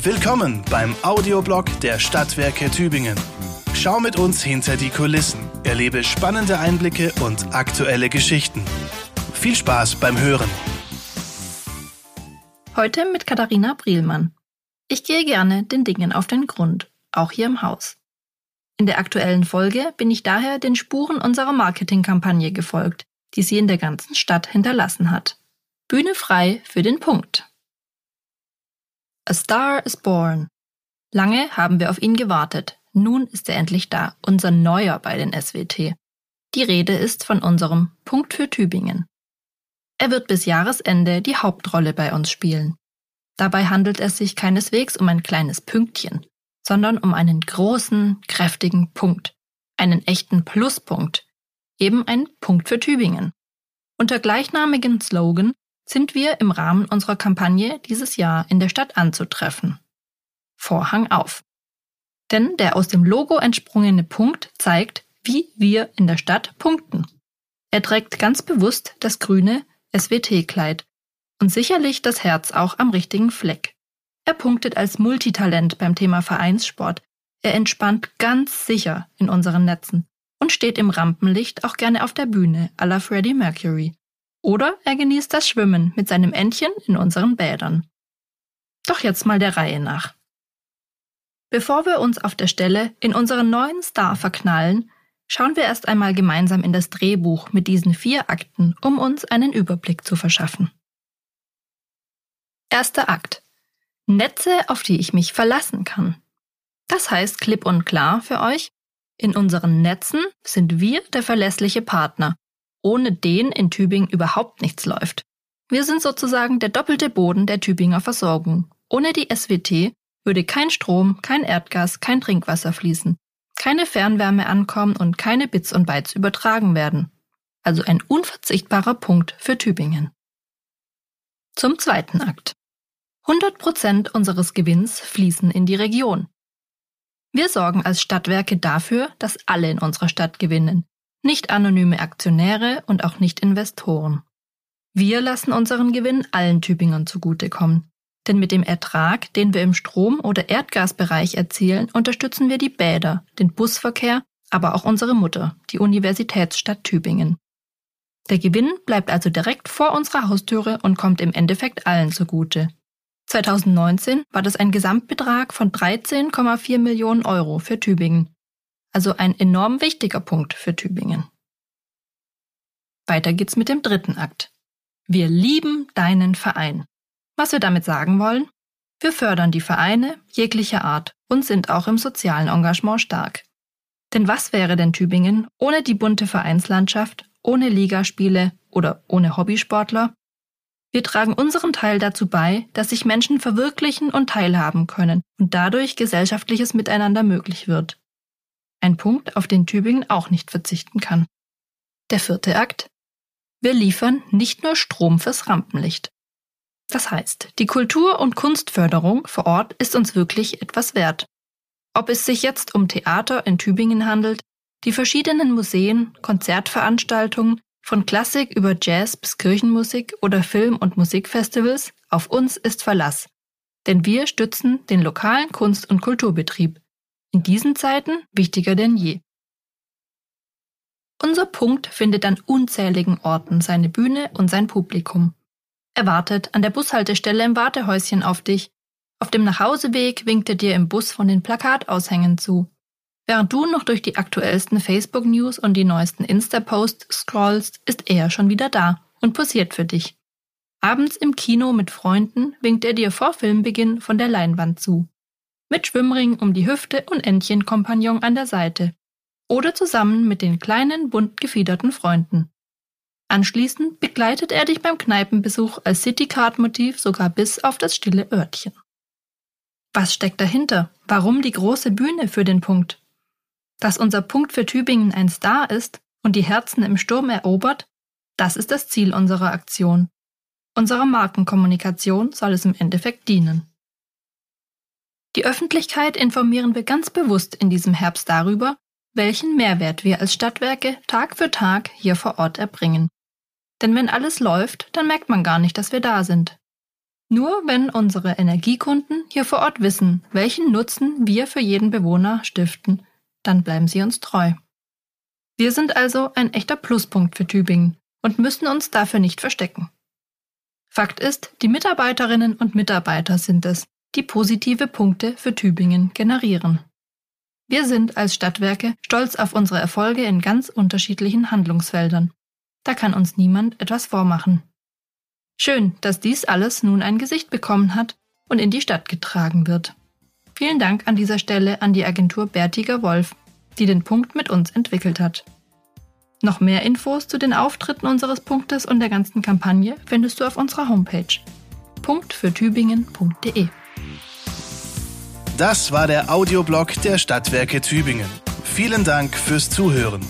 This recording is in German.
Willkommen beim Audioblog der Stadtwerke Tübingen. Schau mit uns hinter die Kulissen, erlebe spannende Einblicke und aktuelle Geschichten. Viel Spaß beim Hören. Heute mit Katharina Brielmann. Ich gehe gerne den Dingen auf den Grund, auch hier im Haus. In der aktuellen Folge bin ich daher den Spuren unserer Marketingkampagne gefolgt, die sie in der ganzen Stadt hinterlassen hat. Bühne frei für den Punkt. A Star is Born. Lange haben wir auf ihn gewartet. Nun ist er endlich da, unser Neuer bei den SWT. Die Rede ist von unserem Punkt für Tübingen. Er wird bis Jahresende die Hauptrolle bei uns spielen. Dabei handelt es sich keineswegs um ein kleines Pünktchen, sondern um einen großen, kräftigen Punkt, einen echten Pluspunkt, eben ein Punkt für Tübingen. Unter gleichnamigen Slogan sind wir im Rahmen unserer Kampagne dieses Jahr in der Stadt anzutreffen. Vorhang auf. Denn der aus dem Logo entsprungene Punkt zeigt, wie wir in der Stadt punkten. Er trägt ganz bewusst das grüne SWT-Kleid und sicherlich das Herz auch am richtigen Fleck. Er punktet als Multitalent beim Thema Vereinssport. Er entspannt ganz sicher in unseren Netzen und steht im Rampenlicht auch gerne auf der Bühne à la Freddie Mercury. Oder er genießt das Schwimmen mit seinem Entchen in unseren Bädern. Doch jetzt mal der Reihe nach. Bevor wir uns auf der Stelle in unseren neuen Star verknallen, schauen wir erst einmal gemeinsam in das Drehbuch mit diesen vier Akten, um uns einen Überblick zu verschaffen. Erster Akt. Netze, auf die ich mich verlassen kann. Das heißt klipp und klar für euch, in unseren Netzen sind wir der verlässliche Partner ohne den in Tübingen überhaupt nichts läuft. Wir sind sozusagen der doppelte Boden der Tübinger Versorgung. Ohne die SWT würde kein Strom, kein Erdgas, kein Trinkwasser fließen, keine Fernwärme ankommen und keine Bits und Bytes übertragen werden. Also ein unverzichtbarer Punkt für Tübingen. Zum zweiten Akt. 100 Prozent unseres Gewinns fließen in die Region. Wir sorgen als Stadtwerke dafür, dass alle in unserer Stadt gewinnen, nicht anonyme Aktionäre und auch nicht Investoren. Wir lassen unseren Gewinn allen Tübingern zugutekommen. Denn mit dem Ertrag, den wir im Strom- oder Erdgasbereich erzielen, unterstützen wir die Bäder, den Busverkehr, aber auch unsere Mutter, die Universitätsstadt Tübingen. Der Gewinn bleibt also direkt vor unserer Haustüre und kommt im Endeffekt allen zugute. 2019 war das ein Gesamtbetrag von 13,4 Millionen Euro für Tübingen, also ein enorm wichtiger Punkt für Tübingen. Weiter geht's mit dem dritten Akt. Wir lieben deinen Verein. Was wir damit sagen wollen? Wir fördern die Vereine jeglicher Art und sind auch im sozialen Engagement stark. Denn was wäre denn Tübingen ohne die bunte Vereinslandschaft, ohne Ligaspiele oder ohne Hobbysportler? Wir tragen unseren Teil dazu bei, dass sich Menschen verwirklichen und teilhaben können und dadurch gesellschaftliches Miteinander möglich wird. Ein Punkt, auf den Tübingen auch nicht verzichten kann. Der vierte Akt. Wir liefern nicht nur Strom fürs Rampenlicht. Das heißt, die Kultur- und Kunstförderung vor Ort ist uns wirklich etwas wert. Ob es sich jetzt um Theater in Tübingen handelt, die verschiedenen Museen, Konzertveranstaltungen, von Klassik über Jazz bis Kirchenmusik oder Film- und Musikfestivals, auf uns ist Verlass. Denn wir stützen den lokalen Kunst- und Kulturbetrieb, in diesen Zeiten wichtiger denn je. Unser Punkt findet an unzähligen Orten seine Bühne und sein Publikum. Er wartet an der Bushaltestelle im Wartehäuschen auf dich. Auf dem Nachhauseweg winkt er dir im Bus von den Plakataushängen zu. Während du noch durch die aktuellsten Facebook-News und die neuesten Insta-Posts scrollst, ist er schon wieder da und posiert für dich. Abends im Kino mit Freunden winkt er dir vor Filmbeginn von der Leinwand zu mit Schwimmring um die Hüfte und Entchenkompagnon an der Seite oder zusammen mit den kleinen, bunt gefiederten Freunden. Anschließend begleitet er dich beim Kneipenbesuch als Citycard-Motiv sogar bis auf das stille Örtchen. Was steckt dahinter? Warum die große Bühne für den Punkt? Dass unser Punkt für Tübingen ein Star ist und die Herzen im Sturm erobert, das ist das Ziel unserer Aktion. Unserer Markenkommunikation soll es im Endeffekt dienen. Die Öffentlichkeit informieren wir ganz bewusst in diesem Herbst darüber, welchen Mehrwert wir als Stadtwerke Tag für Tag hier vor Ort erbringen. Denn wenn alles läuft, dann merkt man gar nicht, dass wir da sind. Nur wenn unsere Energiekunden hier vor Ort wissen, welchen Nutzen wir für jeden Bewohner stiften, dann bleiben sie uns treu. Wir sind also ein echter Pluspunkt für Tübingen und müssen uns dafür nicht verstecken. Fakt ist, die Mitarbeiterinnen und Mitarbeiter sind es, die positive Punkte für Tübingen generieren. Wir sind als Stadtwerke stolz auf unsere Erfolge in ganz unterschiedlichen Handlungsfeldern. Da kann uns niemand etwas vormachen. Schön, dass dies alles nun ein Gesicht bekommen hat und in die Stadt getragen wird. Vielen Dank an dieser Stelle an die Agentur Bertiger Wolf, die den Punkt mit uns entwickelt hat. Noch mehr Infos zu den Auftritten unseres Punktes und der ganzen Kampagne findest du auf unserer Homepage punktfürtübingen.de. Das war der Audioblog der Stadtwerke Tübingen. Vielen Dank fürs Zuhören.